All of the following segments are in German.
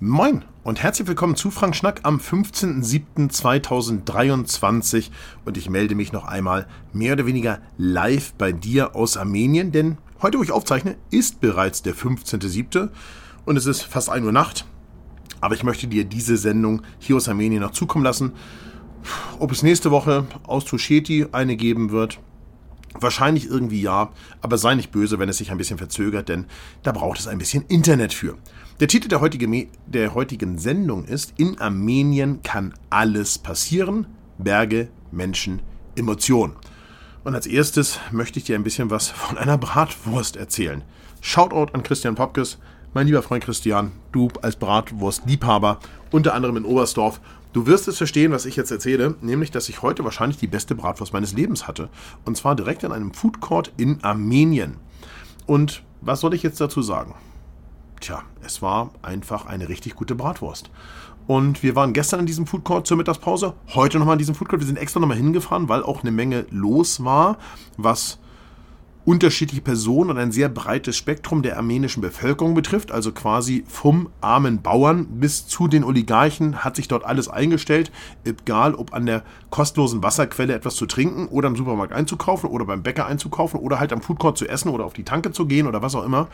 Moin und herzlich willkommen zu Frank Schnack am 15.07.2023 und ich melde mich noch einmal mehr oder weniger live bei dir aus Armenien, denn heute, wo ich aufzeichne, ist bereits der 15.07. und es ist fast 1 Uhr Nacht, aber ich möchte dir diese Sendung hier aus Armenien noch zukommen lassen. Ob es nächste Woche aus Tusheti eine geben wird, Wahrscheinlich irgendwie ja, aber sei nicht böse, wenn es sich ein bisschen verzögert, denn da braucht es ein bisschen Internet für. Der Titel der, heutige, der heutigen Sendung ist In Armenien kann alles passieren. Berge, Menschen, Emotionen. Und als erstes möchte ich dir ein bisschen was von einer Bratwurst erzählen. Shoutout an Christian Popkes, mein lieber Freund Christian, du als Bratwurstliebhaber, unter anderem in Oberstdorf. Du wirst es verstehen, was ich jetzt erzähle, nämlich, dass ich heute wahrscheinlich die beste Bratwurst meines Lebens hatte. Und zwar direkt in einem Food Court in Armenien. Und was soll ich jetzt dazu sagen? Tja, es war einfach eine richtig gute Bratwurst. Und wir waren gestern in diesem Food Court zur Mittagspause, heute nochmal in diesem Food Court. Wir sind extra nochmal hingefahren, weil auch eine Menge los war, was unterschiedliche Personen und ein sehr breites Spektrum der armenischen Bevölkerung betrifft, also quasi vom armen Bauern bis zu den Oligarchen hat sich dort alles eingestellt, egal ob an der kostenlosen Wasserquelle etwas zu trinken oder im Supermarkt einzukaufen oder beim Bäcker einzukaufen oder halt am Food Court zu essen oder auf die Tanke zu gehen oder was auch immer.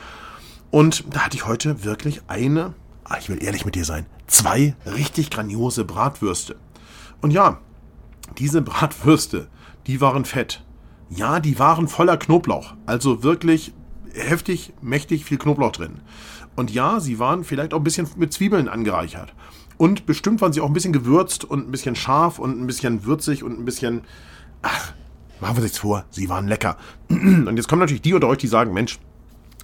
Und da hatte ich heute wirklich eine, ah, ich will ehrlich mit dir sein, zwei richtig grandiose Bratwürste. Und ja, diese Bratwürste, die waren fett. Ja, die waren voller Knoblauch. Also wirklich heftig, mächtig viel Knoblauch drin. Und ja, sie waren vielleicht auch ein bisschen mit Zwiebeln angereichert. Und bestimmt waren sie auch ein bisschen gewürzt und ein bisschen scharf und ein bisschen würzig und ein bisschen. Ach, machen wir sich's vor, sie waren lecker. Und jetzt kommen natürlich die unter euch, die sagen: Mensch,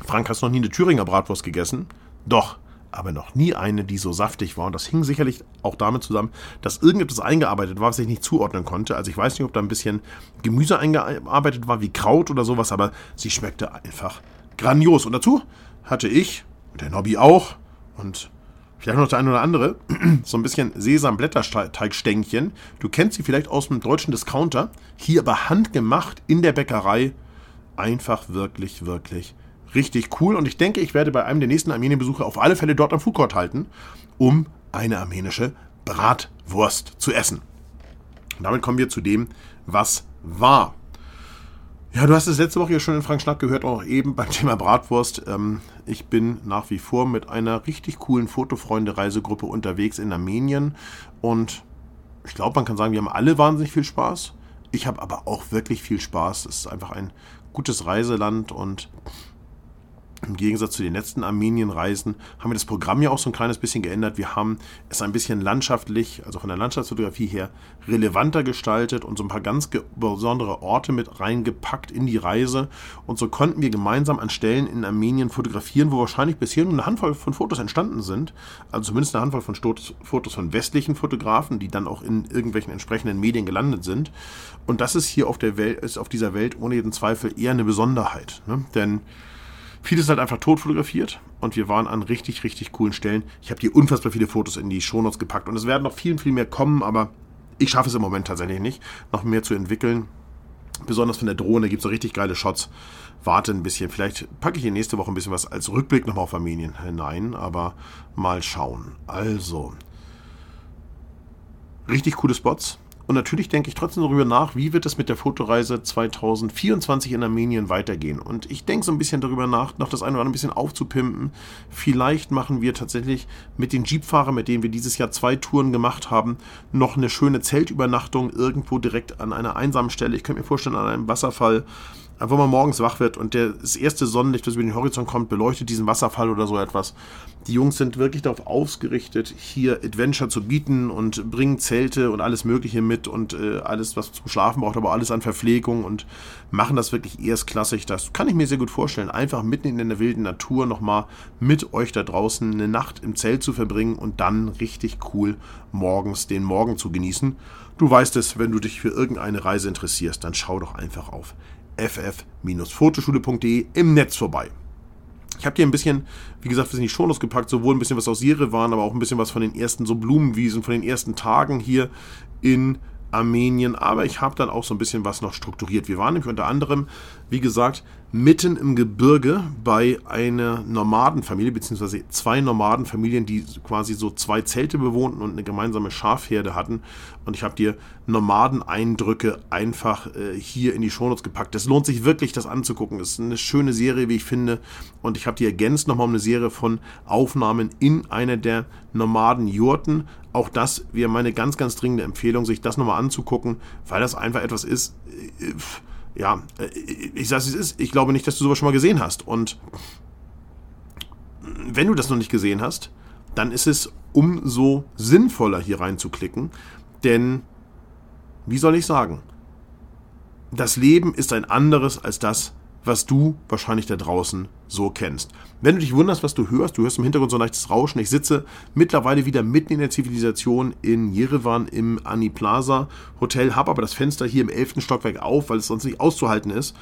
Frank, hast du noch nie eine Thüringer Bratwurst gegessen? Doch, aber noch nie eine, die so saftig war. Und das hing sicherlich auch damit zusammen, dass irgendetwas eingearbeitet war, was ich nicht zuordnen konnte. Also ich weiß nicht, ob da ein bisschen Gemüse eingearbeitet war, wie Kraut oder sowas, aber sie schmeckte einfach grandios. Und dazu hatte ich, der Nobby auch, und vielleicht noch der eine oder andere, so ein bisschen Sesamblätterteigstängchen. Du kennst sie vielleicht aus dem deutschen Discounter. Hier aber handgemacht in der Bäckerei. Einfach wirklich, wirklich richtig cool. Und ich denke, ich werde bei einem der nächsten Armenienbesuche auf alle Fälle dort am Food halten, um eine armenische Bratwurst zu essen. Und damit kommen wir zu dem, was war. Ja, du hast es letzte Woche ja schon in Frank Schnack gehört, auch eben beim Thema Bratwurst. Ähm, ich bin nach wie vor mit einer richtig coolen Fotofreunde-Reisegruppe unterwegs in Armenien und ich glaube, man kann sagen, wir haben alle wahnsinnig viel Spaß. Ich habe aber auch wirklich viel Spaß. Es ist einfach ein gutes Reiseland und im Gegensatz zu den letzten Armenien-Reisen haben wir das Programm ja auch so ein kleines bisschen geändert. Wir haben es ein bisschen landschaftlich, also von der Landschaftsfotografie her, relevanter gestaltet und so ein paar ganz besondere Orte mit reingepackt in die Reise. Und so konnten wir gemeinsam an Stellen in Armenien fotografieren, wo wahrscheinlich bisher nur eine Handvoll von Fotos entstanden sind. Also zumindest eine Handvoll von Fotos von westlichen Fotografen, die dann auch in irgendwelchen entsprechenden Medien gelandet sind. Und das ist hier auf der Welt, ist auf dieser Welt ohne jeden Zweifel eher eine Besonderheit. Ne? Denn Vieles halt einfach tot fotografiert und wir waren an richtig, richtig coolen Stellen. Ich habe hier unfassbar viele Fotos in die Shownotes gepackt und es werden noch viel, viel mehr kommen, aber ich schaffe es im Moment tatsächlich nicht, noch mehr zu entwickeln. Besonders von der Drohne gibt es so richtig geile Shots. Warte ein bisschen. Vielleicht packe ich hier nächste Woche ein bisschen was als Rückblick nochmal auf Armenien hinein, aber mal schauen. Also, richtig coole Spots. Und natürlich denke ich trotzdem darüber nach, wie wird es mit der Fotoreise 2024 in Armenien weitergehen. Und ich denke so ein bisschen darüber nach, noch das eine oder andere ein bisschen aufzupimpen. Vielleicht machen wir tatsächlich mit den Jeepfahrern, mit denen wir dieses Jahr zwei Touren gemacht haben, noch eine schöne Zeltübernachtung irgendwo direkt an einer einsamen Stelle. Ich könnte mir vorstellen, an einem Wasserfall wo man morgens wach wird und das erste Sonnenlicht, das über den Horizont kommt, beleuchtet diesen Wasserfall oder so etwas. Die Jungs sind wirklich darauf ausgerichtet, hier Adventure zu bieten und bringen Zelte und alles Mögliche mit und äh, alles, was zum Schlafen braucht, aber alles an Verpflegung und machen das wirklich erstklassig. Das kann ich mir sehr gut vorstellen. Einfach mitten in der wilden Natur nochmal mit euch da draußen eine Nacht im Zelt zu verbringen und dann richtig cool morgens den Morgen zu genießen. Du weißt es, wenn du dich für irgendeine Reise interessierst, dann schau doch einfach auf ff-fotoschule.de im Netz vorbei. Ich habe dir ein bisschen, wie gesagt, was in die Shownotes gepackt, sowohl ein bisschen was aus waren, aber auch ein bisschen was von den ersten so Blumenwiesen, von den ersten Tagen hier in Armenien, aber ich habe dann auch so ein bisschen was noch strukturiert. Wir waren nämlich unter anderem, wie gesagt, mitten im Gebirge bei einer Nomadenfamilie, beziehungsweise zwei Nomadenfamilien, die quasi so zwei Zelte bewohnten und eine gemeinsame Schafherde hatten. Und ich habe dir Nomadeneindrücke einfach äh, hier in die Shownotes gepackt. Es lohnt sich wirklich, das anzugucken. Es ist eine schöne Serie, wie ich finde. Und ich habe die ergänzt nochmal um eine Serie von Aufnahmen in einer der Nomadenjurten. Auch das wäre meine ganz, ganz dringende Empfehlung, sich das nochmal anzugucken, weil das einfach etwas ist. Äh, ja, äh, ich sage es ist, ich glaube nicht, dass du sowas schon mal gesehen hast. Und wenn du das noch nicht gesehen hast, dann ist es umso sinnvoller, hier reinzuklicken. Denn, wie soll ich sagen, das Leben ist ein anderes als das, was du wahrscheinlich da draußen so kennst. Wenn du dich wunderst, was du hörst, du hörst im Hintergrund so ein leichtes Rauschen. Ich sitze mittlerweile wieder mitten in der Zivilisation in Jerewan im Ani Plaza Hotel, habe aber das Fenster hier im 11. Stockwerk auf, weil es sonst nicht auszuhalten ist.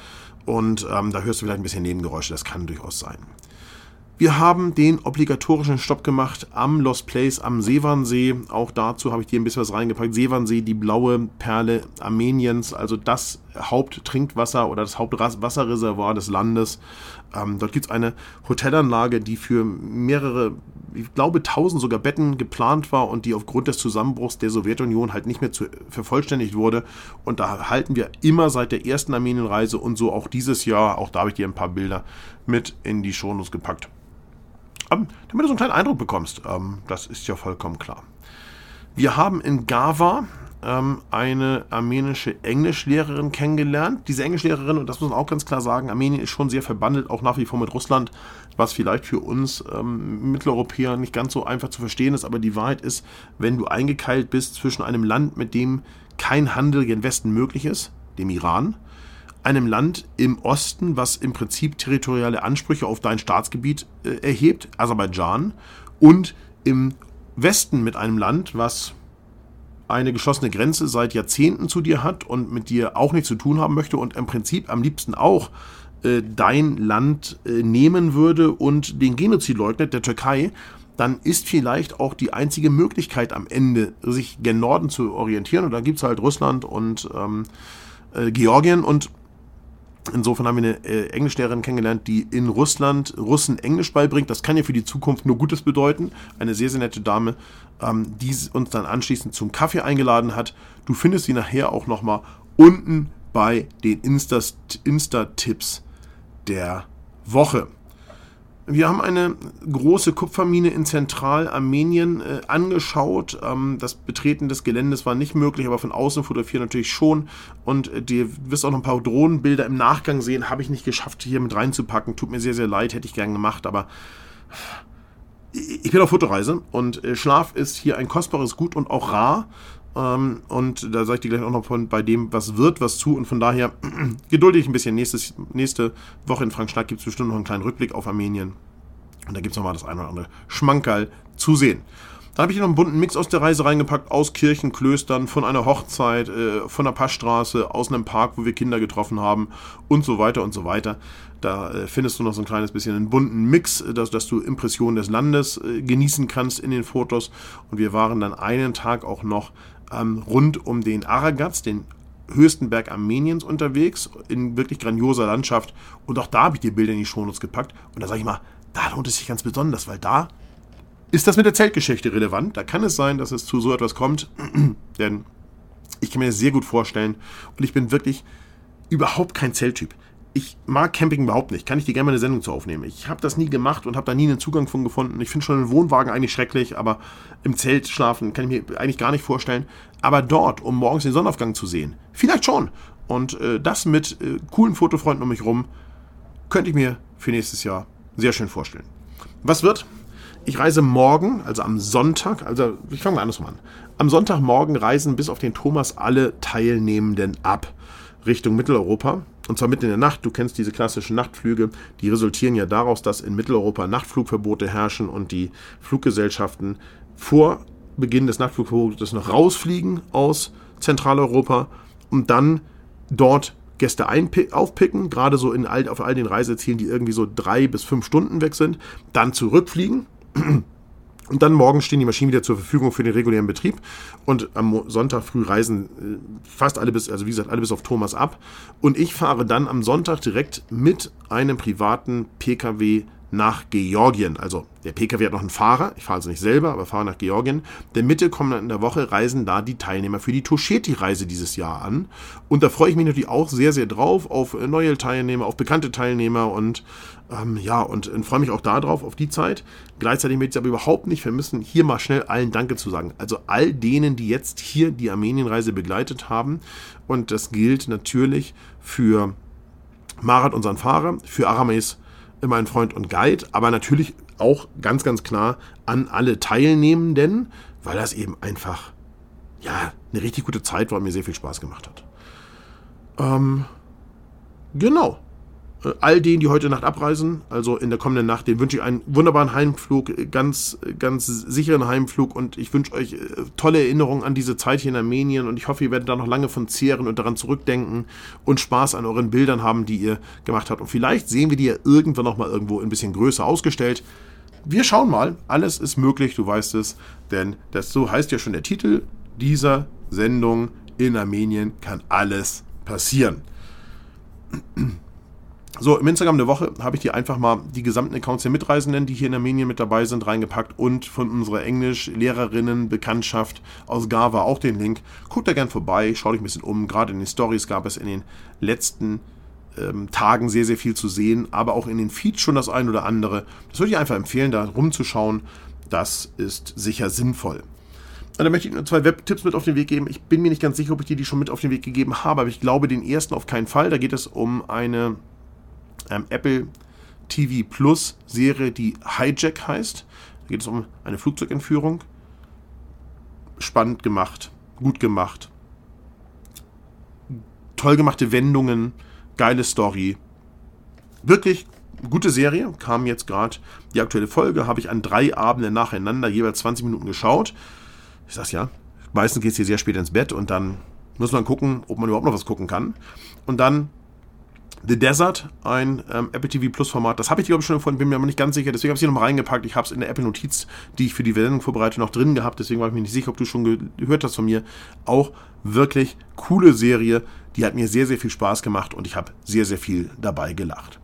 Und ähm, da hörst du vielleicht ein bisschen Nebengeräusche, das kann durchaus sein. Wir haben den obligatorischen Stopp gemacht am Lost Place am Seewansee. Auch dazu habe ich dir ein bisschen was reingepackt. Seewansee, die blaue Perle Armeniens, also das Haupttrinkwasser oder das Hauptwasserreservoir des Landes. Ähm, dort gibt es eine Hotelanlage, die für mehrere, ich glaube, tausend sogar Betten geplant war und die aufgrund des Zusammenbruchs der Sowjetunion halt nicht mehr zu, vervollständigt wurde. Und da halten wir immer seit der ersten Armenienreise und so auch dieses Jahr, auch da habe ich dir ein paar Bilder mit in die Shownotes gepackt. Ähm, damit du so einen kleinen Eindruck bekommst. Ähm, das ist ja vollkommen klar. Wir haben in Gava ähm, eine armenische Englischlehrerin kennengelernt. Diese Englischlehrerin, und das muss man auch ganz klar sagen, Armenien ist schon sehr verbandelt, auch nach wie vor mit Russland, was vielleicht für uns ähm, Mitteleuropäer nicht ganz so einfach zu verstehen ist. Aber die Wahrheit ist, wenn du eingekeilt bist zwischen einem Land, mit dem kein Handel gen Westen möglich ist, dem Iran, einem Land im Osten, was im Prinzip territoriale Ansprüche auf dein Staatsgebiet äh, erhebt, Aserbaidschan, und im Westen mit einem Land, was eine geschlossene Grenze seit Jahrzehnten zu dir hat und mit dir auch nichts zu tun haben möchte und im Prinzip am liebsten auch äh, dein Land äh, nehmen würde und den Genozid leugnet, der Türkei, dann ist vielleicht auch die einzige Möglichkeit am Ende, sich gen Norden zu orientieren. Und da gibt es halt Russland und ähm, äh, Georgien und Insofern haben wir eine äh, Englischlehrerin kennengelernt, die in Russland Russen Englisch beibringt. Das kann ja für die Zukunft nur Gutes bedeuten. Eine sehr, sehr nette Dame, ähm, die uns dann anschließend zum Kaffee eingeladen hat. Du findest sie nachher auch nochmal unten bei den Insta-Tipps Insta der Woche. Wir haben eine große Kupfermine in Zentralarmenien äh, angeschaut. Ähm, das Betreten des Geländes war nicht möglich, aber von außen fotografieren natürlich schon. Und äh, du wirst auch noch ein paar Drohnenbilder im Nachgang sehen. Habe ich nicht geschafft, hier mit reinzupacken. Tut mir sehr, sehr leid, hätte ich gern gemacht, aber ich bin auf Fotoreise und äh, Schlaf ist hier ein kostbares Gut und auch rar. Ähm, und da sage ich dir gleich auch noch von bei dem, was wird, was zu. Und von daher geduldig ein bisschen. Nächstes, nächste Woche in Frankstadt gibt es bestimmt noch einen kleinen Rückblick auf Armenien. Und da gibt es nochmal das eine oder andere Schmankerl zu sehen. Da habe ich noch einen bunten Mix aus der Reise reingepackt, aus Kirchen, Klöstern, von einer Hochzeit, äh, von der Passstraße, aus einem Park, wo wir Kinder getroffen haben und so weiter und so weiter. Da äh, findest du noch so ein kleines bisschen einen bunten Mix, äh, dass, dass du Impressionen des Landes äh, genießen kannst in den Fotos. Und wir waren dann einen Tag auch noch ähm, rund um den Aragats, den höchsten Berg Armeniens unterwegs, in wirklich grandioser Landschaft. Und auch da habe ich die Bilder in die Shownotes gepackt. Und da sage ich mal, da lohnt es sich ganz besonders, weil da ist das mit der Zeltgeschichte relevant. Da kann es sein, dass es zu so etwas kommt. Denn ich kann mir das sehr gut vorstellen. Und ich bin wirklich überhaupt kein Zelttyp ich mag Camping überhaupt nicht. Kann ich dir gerne mal eine Sendung zu aufnehmen. Ich habe das nie gemacht und habe da nie einen Zugang von gefunden. Ich finde schon einen Wohnwagen eigentlich schrecklich, aber im Zelt schlafen kann ich mir eigentlich gar nicht vorstellen. Aber dort, um morgens den Sonnenaufgang zu sehen, vielleicht schon. Und äh, das mit äh, coolen Fotofreunden um mich rum, könnte ich mir für nächstes Jahr sehr schön vorstellen. Was wird? Ich reise morgen, also am Sonntag, also ich fange mal andersrum an. Am Sonntagmorgen reisen bis auf den Thomas alle Teilnehmenden ab Richtung Mitteleuropa. Und zwar mitten in der Nacht. Du kennst diese klassischen Nachtflüge. Die resultieren ja daraus, dass in Mitteleuropa Nachtflugverbote herrschen und die Fluggesellschaften vor Beginn des Nachtflugverbotes noch rausfliegen aus Zentraleuropa und dann dort Gäste aufpicken, gerade so in all, auf all den Reisezielen, die irgendwie so drei bis fünf Stunden weg sind, dann zurückfliegen Und dann morgen stehen die Maschinen wieder zur Verfügung für den regulären Betrieb. Und am Sonntag früh reisen äh, fast alle bis, also wie gesagt, alle bis auf Thomas ab. Und ich fahre dann am Sonntag direkt mit einem privaten Pkw nach Georgien. Also der Pkw hat noch einen Fahrer, ich fahre also nicht selber, aber fahre nach Georgien. Der Mitte kommenden der Woche reisen da die Teilnehmer für die Tosheti-Reise dieses Jahr an. Und da freue ich mich natürlich auch sehr, sehr drauf, auf neue Teilnehmer, auf bekannte Teilnehmer und ähm, ja, und, und freue mich auch darauf, auf die Zeit. Gleichzeitig möchte ich aber überhaupt nicht vermissen, hier mal schnell allen Danke zu sagen. Also all denen, die jetzt hier die Armenienreise begleitet haben. Und das gilt natürlich für Marat, unseren Fahrer, für Arames, mein Freund und Guide, aber natürlich auch ganz, ganz klar an alle Teilnehmenden, weil das eben einfach, ja, eine richtig gute Zeit war und mir sehr viel Spaß gemacht hat. Ähm, genau. Äh, all denen, die heute Nacht abreisen, also in der kommenden Nacht, den wünsche ich einen wunderbaren Heimflug, ganz, ganz sicheren Heimflug und ich wünsche euch äh, tolle Erinnerungen an diese Zeit hier in Armenien und ich hoffe, ihr werdet da noch lange von zehren und daran zurückdenken und Spaß an euren Bildern haben, die ihr gemacht habt. Und vielleicht sehen wir die ja irgendwann noch mal irgendwo ein bisschen größer ausgestellt. Wir schauen mal, alles ist möglich, du weißt es, denn das so heißt ja schon der Titel dieser Sendung. In Armenien kann alles passieren. So, im Instagram der Woche habe ich dir einfach mal die gesamten Accounts der Mitreisenden, die hier in Armenien mit dabei sind, reingepackt und von unserer Englisch-Lehrerinnen-Bekanntschaft aus Gava auch den Link. Guckt da gern vorbei, schaut euch ein bisschen um. Gerade in den Stories gab es in den letzten ähm, Tagen sehr, sehr viel zu sehen, aber auch in den Feeds schon das ein oder andere. Das würde ich einfach empfehlen, da rumzuschauen. Das ist sicher sinnvoll. Und dann möchte ich nur zwei Webtipps mit auf den Weg geben. Ich bin mir nicht ganz sicher, ob ich dir die schon mit auf den Weg gegeben habe, aber ich glaube den ersten auf keinen Fall. Da geht es um eine ähm, Apple TV Plus Serie, die Hijack heißt. Da geht es um eine Flugzeugentführung. Spannend gemacht, gut gemacht, toll gemachte Wendungen, geile Story. Wirklich gute Serie. Kam jetzt gerade die aktuelle Folge, habe ich an drei Abenden nacheinander jeweils 20 Minuten geschaut. Ich sag's ja, meistens geht es hier sehr spät ins Bett und dann muss man gucken, ob man überhaupt noch was gucken kann. Und dann The Desert, ein ähm, Apple TV Plus Format. Das habe ich, glaube ich, schon gefunden, bin mir aber nicht ganz sicher. Deswegen habe ich es hier nochmal reingepackt. Ich habe es in der Apple Notiz, die ich für die Sendung vorbereite, noch drin gehabt. Deswegen war ich mir nicht sicher, ob du schon gehört hast von mir. Auch wirklich coole Serie. Die hat mir sehr, sehr viel Spaß gemacht und ich habe sehr, sehr viel dabei gelacht.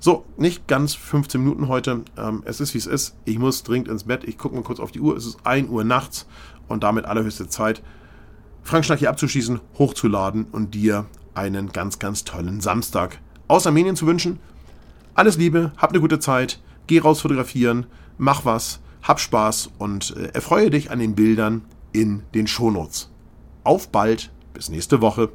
So, nicht ganz 15 Minuten heute. Ähm, es ist, wie es ist. Ich muss dringend ins Bett. Ich gucke mal kurz auf die Uhr. Es ist 1 Uhr nachts und damit allerhöchste Zeit, Frank Schnack hier abzuschließen, hochzuladen und dir einen ganz, ganz tollen Samstag aus Armenien zu wünschen. Alles Liebe, hab eine gute Zeit, geh raus fotografieren, mach was, hab Spaß und äh, erfreue dich an den Bildern in den Shownotes. Auf bald, bis nächste Woche.